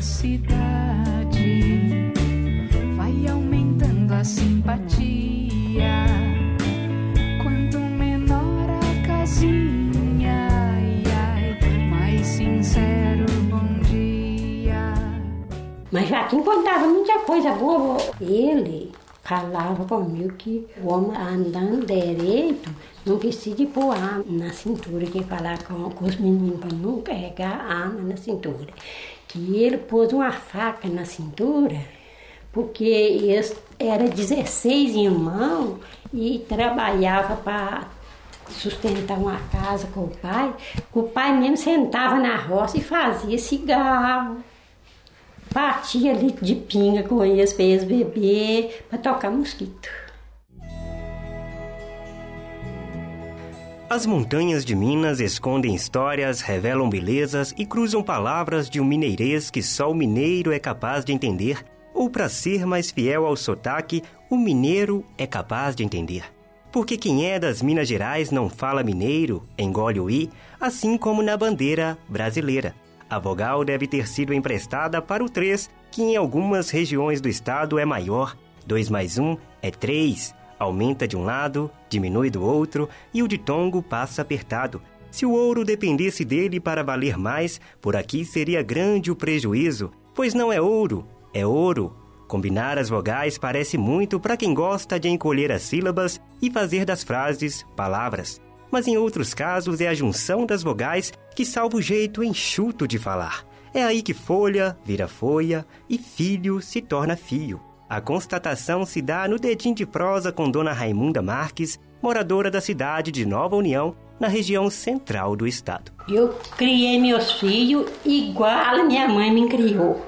da cidade, vai aumentando a simpatia. Quanto menor a casinha, ai, ai, mais sincero bom dia. Mas Joaquim contava muita coisa boa. Ele falava comigo que o homem andando direito não precisa pôr arma na cintura, que falar com, com os meninos para não carregar arma na cintura. Que ele pôs uma faca na cintura, porque eles era 16 irmãos e trabalhava para sustentar uma casa com o pai. O pai mesmo sentava na roça e fazia cigarro batia litro de pinga com eles para eles beber, para tocar mosquito. As montanhas de Minas escondem histórias, revelam belezas e cruzam palavras de um mineirês que só o mineiro é capaz de entender, ou para ser mais fiel ao sotaque, o mineiro é capaz de entender. Porque quem é das Minas Gerais não fala mineiro, engole o i, assim como na bandeira brasileira. A vogal deve ter sido emprestada para o 3, que em algumas regiões do estado é maior. 2 mais 1 é 3. Aumenta de um lado, diminui do outro e o ditongo passa apertado. Se o ouro dependesse dele para valer mais, por aqui seria grande o prejuízo, pois não é ouro, é ouro. Combinar as vogais parece muito para quem gosta de encolher as sílabas e fazer das frases palavras mas em outros casos é a junção das vogais que salva o jeito enxuto de falar. É aí que folha vira folha e filho se torna fio. A constatação se dá no dedinho de prosa com Dona Raimunda Marques, moradora da cidade de Nova União, na região central do estado. Eu criei meus filhos igual minha mãe me criou.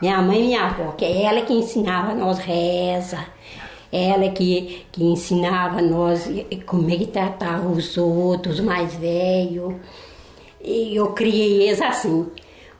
Minha mãe e minha avó, que é ela que ensinava nós reza, ela que, que ensinava nós como é que tratar os outros, mais velhos. E eu criei eles assim.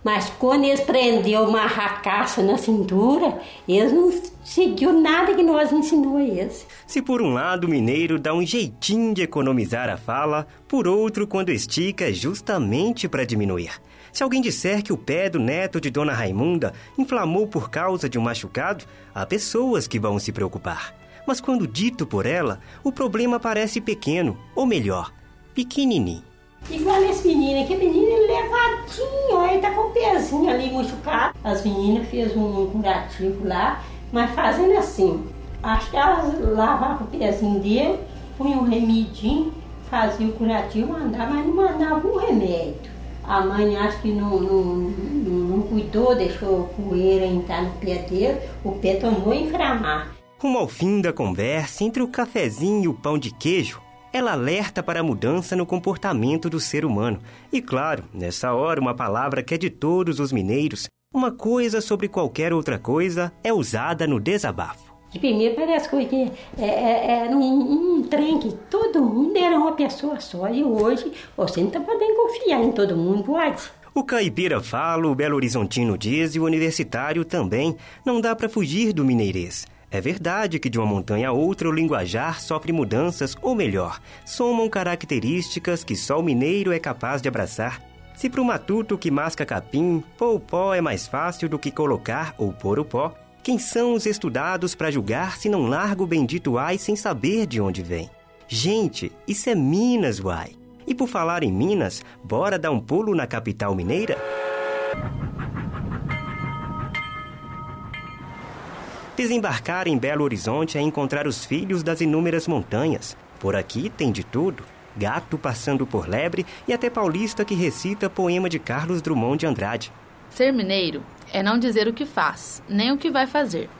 Mas quando eles prenderam uma racaça na cintura, eles não seguiu nada que nós ensinou a eles. Se por um lado o mineiro dá um jeitinho de economizar a fala, por outro, quando estica, é justamente para diminuir. Se alguém disser que o pé do neto de Dona Raimunda inflamou por causa de um machucado, há pessoas que vão se preocupar mas quando dito por ela, o problema parece pequeno, ou melhor, pequenininho. Igual esse menino aqui, menino levadinho, ele tá com o pezinho ali machucado. As meninas fez um curativo lá, mas fazendo assim. Acho que elas lavavam o pezinho dele, punham um remedinho, faziam o curativo, andava, mas não mandava um remédio. A mãe acho que não, não, não, não cuidou, deixou poeira entrar no pé dele, o pé tomou inflamar. Rumo ao fim da conversa, entre o cafezinho e o pão de queijo, ela alerta para a mudança no comportamento do ser humano. E claro, nessa hora, uma palavra que é de todos os mineiros, uma coisa sobre qualquer outra coisa, é usada no desabafo. De primeiro parece que é, é, era um, um, trem que todo mundo era uma pessoa só. E hoje você não está podendo confiar em todo mundo, pode? O caipira fala, o Belo Horizontino diz e o universitário também. Não dá para fugir do mineirês. É verdade que de uma montanha a outra o linguajar sofre mudanças, ou melhor, somam características que só o mineiro é capaz de abraçar. Se para o matuto que masca capim, pôr o pó é mais fácil do que colocar ou pôr o pó, quem são os estudados para julgar se não larga o bendito ai sem saber de onde vem? Gente, isso é Minas, uai! E por falar em Minas, bora dar um pulo na capital mineira? Desembarcar em Belo Horizonte é encontrar os filhos das inúmeras montanhas. Por aqui tem de tudo: gato passando por lebre e até paulista que recita poema de Carlos Drummond de Andrade. Ser mineiro é não dizer o que faz, nem o que vai fazer.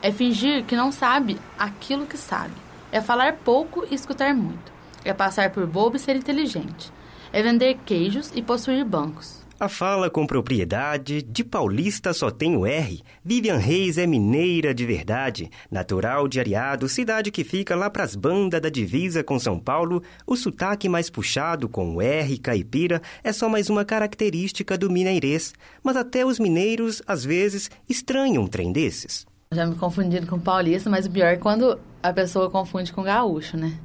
É fingir que não sabe aquilo que sabe. É falar pouco e escutar muito. É passar por bobo e ser inteligente. É vender queijos e possuir bancos. A fala com propriedade, de paulista só tem o R. Vivian Reis é mineira de verdade, natural de Ariado, cidade que fica lá pras bandas da divisa com São Paulo. O sotaque mais puxado com o R caipira é só mais uma característica do mineirês. Mas até os mineiros, às vezes, estranham um trem desses. Já me confundindo com paulista, mas o pior é quando a pessoa confunde com gaúcho, né?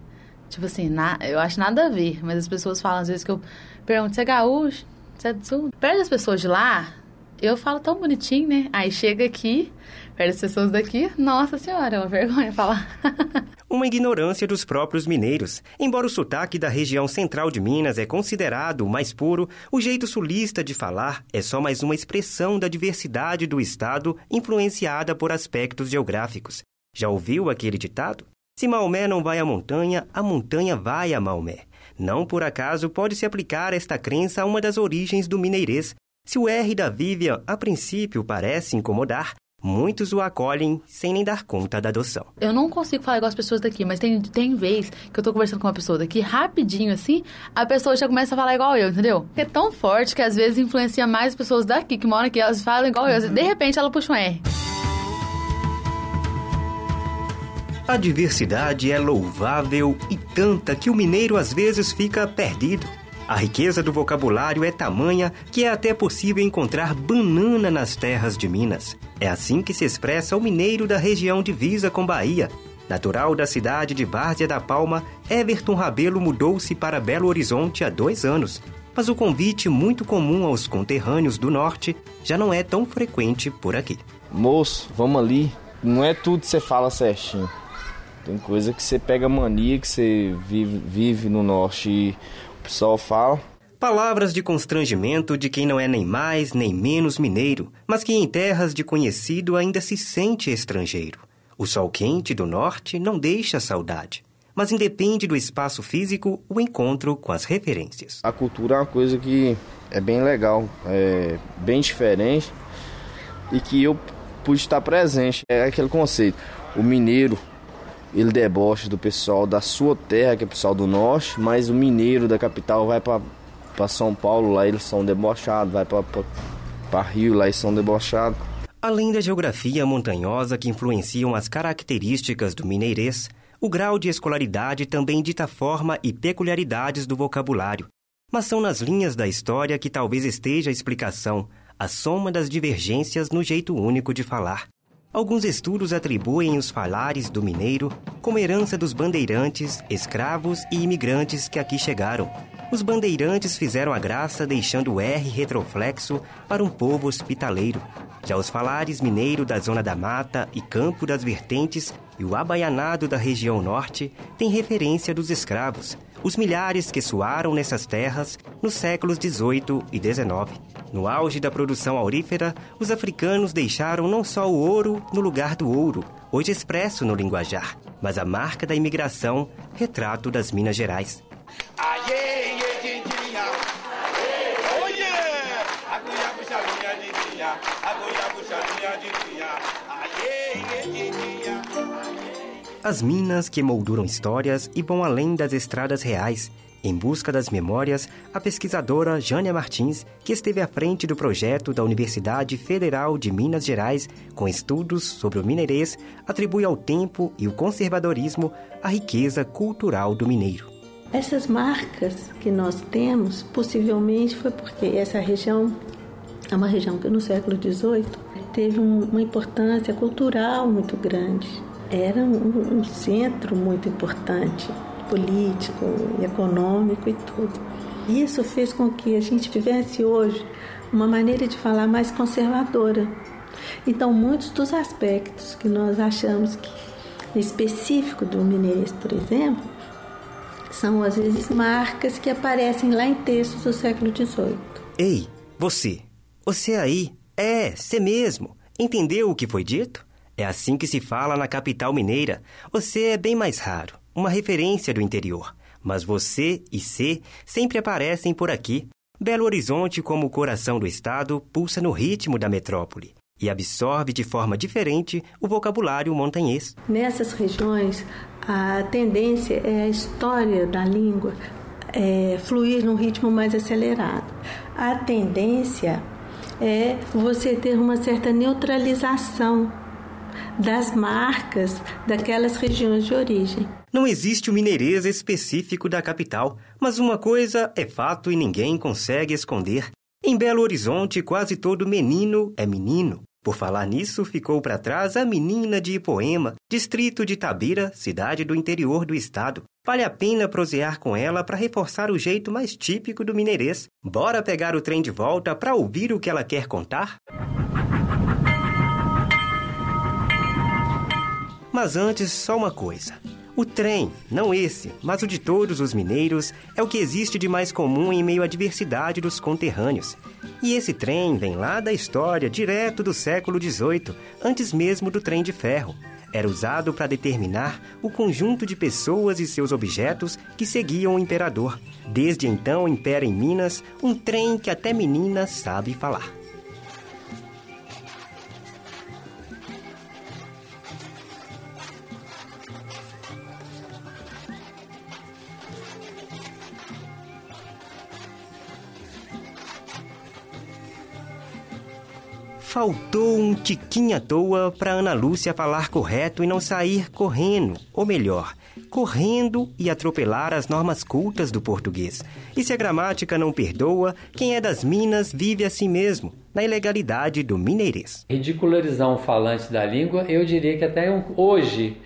Tipo assim, na, eu acho nada a ver, mas as pessoas falam às vezes que eu pergunto, você é gaúcho? É? Perto das pessoas de lá, Eu falo tão bonitinho, né? Aí chega aqui, perto das pessoas daqui, nossa senhora, é uma vergonha falar. uma ignorância dos próprios mineiros. Embora o sotaque da região central de Minas é considerado o mais puro, o jeito sulista de falar é só mais uma expressão da diversidade do estado influenciada por aspectos geográficos. Já ouviu aquele ditado? Se Maomé não vai à montanha, a montanha vai a Maomé. Não por acaso pode se aplicar esta crença a uma das origens do mineirês. Se o R da Vivian a princípio parece incomodar, Muitos o acolhem sem nem dar conta da adoção. Eu não consigo falar igual as pessoas daqui, mas tem, tem vez que eu tô conversando com uma pessoa daqui, rapidinho assim, a pessoa já começa a falar igual eu, entendeu? É tão forte que às vezes influencia mais as pessoas daqui que moram aqui, elas falam igual eu. De repente ela puxa um R. A diversidade é louvável e tanta que o mineiro às vezes fica perdido. A riqueza do vocabulário é tamanha que é até possível encontrar banana nas terras de Minas. É assim que se expressa o mineiro da região divisa com Bahia. Natural da cidade de Várzea da Palma, Everton Rabelo mudou-se para Belo Horizonte há dois anos. Mas o convite muito comum aos conterrâneos do norte já não é tão frequente por aqui. Moço, vamos ali. Não é tudo que você fala certinho. Tem coisa que você pega mania, que você vive, vive no norte e o pessoal fala. Palavras de constrangimento de quem não é nem mais nem menos mineiro, mas que em terras de conhecido ainda se sente estrangeiro. O sol quente do norte não deixa saudade, mas independe do espaço físico o encontro com as referências. A cultura é uma coisa que é bem legal, é bem diferente e que eu pude estar presente. É aquele conceito. O mineiro, ele debocha do pessoal da sua terra, que é o pessoal do norte, mas o mineiro da capital vai para São Paulo, lá eles são debochados, vai para Rio, lá eles são debochados. Além da geografia montanhosa que influenciam as características do mineirês, o grau de escolaridade também dita forma e peculiaridades do vocabulário. Mas são nas linhas da história que talvez esteja a explicação, a soma das divergências no jeito único de falar. Alguns estudos atribuem os falares do mineiro como herança dos bandeirantes, escravos e imigrantes que aqui chegaram. Os bandeirantes fizeram a graça deixando o R retroflexo para um povo hospitaleiro. Já os falares mineiro da Zona da Mata e Campo das Vertentes e o abaianado da região norte têm referência dos escravos, os milhares que suaram nessas terras nos séculos XVIII e XIX. No auge da produção aurífera, os africanos deixaram não só o ouro no lugar do ouro, hoje expresso no linguajar, mas a marca da imigração, retrato das Minas Gerais. As minas que molduram histórias e vão além das estradas reais. Em busca das memórias, a pesquisadora Jânia Martins, que esteve à frente do projeto da Universidade Federal de Minas Gerais com estudos sobre o mineirês, atribui ao tempo e o conservadorismo a riqueza cultural do mineiro. Essas marcas que nós temos, possivelmente foi porque essa região é uma região que no século XVIII teve uma importância cultural muito grande era um, um centro muito importante, político, econômico e tudo. Isso fez com que a gente tivesse hoje uma maneira de falar mais conservadora. Então, muitos dos aspectos que nós achamos que específico do mineirês, por exemplo, são às vezes marcas que aparecem lá em textos do século XVIII. Ei, você, você aí, é, você mesmo, entendeu o que foi dito? É assim que se fala na capital mineira. Você é bem mais raro, uma referência do interior. Mas você e C sempre aparecem por aqui. Belo Horizonte, como o coração do estado, pulsa no ritmo da metrópole e absorve de forma diferente o vocabulário montanhês. Nessas regiões, a tendência é a história da língua é, fluir num ritmo mais acelerado. A tendência é você ter uma certa neutralização das marcas daquelas regiões de origem. Não existe o mineirês específico da capital, mas uma coisa é fato e ninguém consegue esconder. Em Belo Horizonte, quase todo menino é menino. Por falar nisso, ficou para trás a menina de Ipoema, distrito de Tabira, cidade do interior do estado. Vale a pena prosear com ela para reforçar o jeito mais típico do mineirês. Bora pegar o trem de volta para ouvir o que ela quer contar? Mas antes, só uma coisa. O trem, não esse, mas o de todos os mineiros, é o que existe de mais comum em meio à diversidade dos conterrâneos. E esse trem vem lá da história, direto do século XVIII, antes mesmo do trem de ferro. Era usado para determinar o conjunto de pessoas e seus objetos que seguiam o imperador. Desde então impera em Minas um trem que até menina sabe falar. Faltou um tiquinho à toa para Ana Lúcia falar correto e não sair correndo, ou melhor, correndo e atropelar as normas cultas do português. E se a gramática não perdoa, quem é das Minas vive assim mesmo, na ilegalidade do mineirês. Ridicularizar um falante da língua, eu diria que até hoje,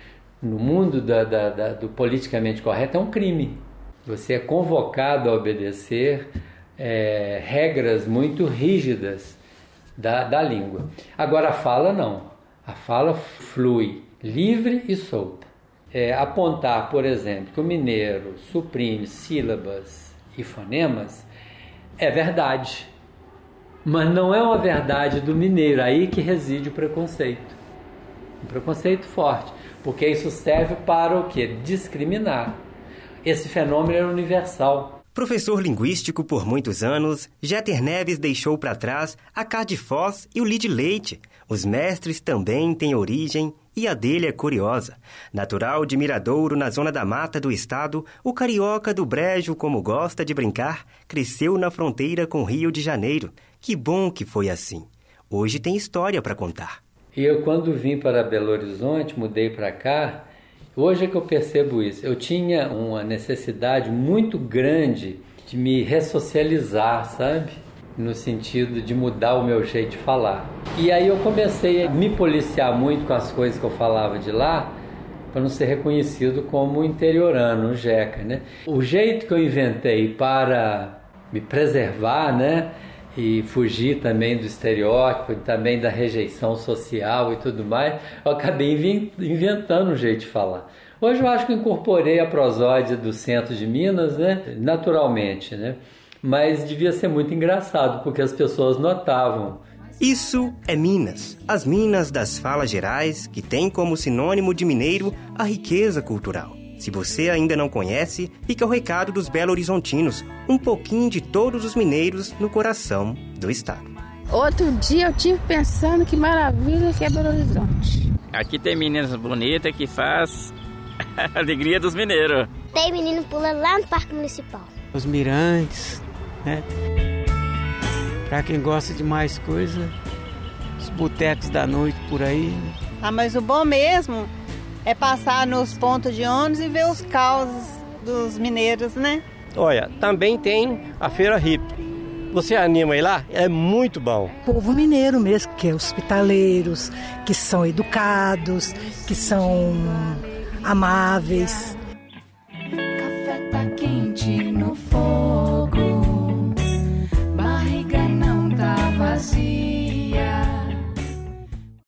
no mundo da, da, da, do politicamente correto, é um crime. Você é convocado a obedecer é, regras muito rígidas da, da língua. Agora a fala não. A fala flui livre e solta. É, apontar, por exemplo, que o mineiro suprime sílabas e fonemas é verdade. Mas não é uma verdade do mineiro, aí que reside o preconceito. Um preconceito forte, porque isso serve para o que? Discriminar. Esse fenômeno é universal. Professor linguístico por muitos anos, Jeter Neves deixou para trás a Cá de Foz e o Lide Leite. Os mestres também têm origem e a dele é curiosa. Natural de Miradouro, na zona da mata do estado, o carioca do Brejo, como gosta de brincar, cresceu na fronteira com Rio de Janeiro. Que bom que foi assim. Hoje tem história para contar. E eu, quando vim para Belo Horizonte, mudei para cá, Hoje é que eu percebo isso. Eu tinha uma necessidade muito grande de me ressocializar, sabe? No sentido de mudar o meu jeito de falar. E aí eu comecei a me policiar muito com as coisas que eu falava de lá, para não ser reconhecido como interiorano, jeca, né? O jeito que eu inventei para me preservar, né? E fugir também do estereótipo, também da rejeição social e tudo mais, eu acabei inventando um jeito de falar. Hoje eu acho que incorporei a prosódia do centro de Minas, né? naturalmente, né? mas devia ser muito engraçado, porque as pessoas notavam. Isso é Minas, as Minas das falas gerais, que tem como sinônimo de mineiro a riqueza cultural. Se você ainda não conhece, fica o recado dos Belo Horizontinos, um pouquinho de todos os mineiros no coração do estado. Outro dia eu tive pensando que maravilha que é Belo Horizonte. Aqui tem meninas bonitas que faz a alegria dos mineiros. Tem menino pulando lá no Parque Municipal. Os mirantes, né? Pra quem gosta de mais coisa, os botecos da noite por aí. Né? Ah, mas o bom mesmo é passar nos pontos de ônibus e ver os causos dos mineiros, né? Olha, também tem a Feira Hip. Você anima ir lá? É muito bom. Povo mineiro mesmo, que é hospitaleiros, que são educados, que são amáveis.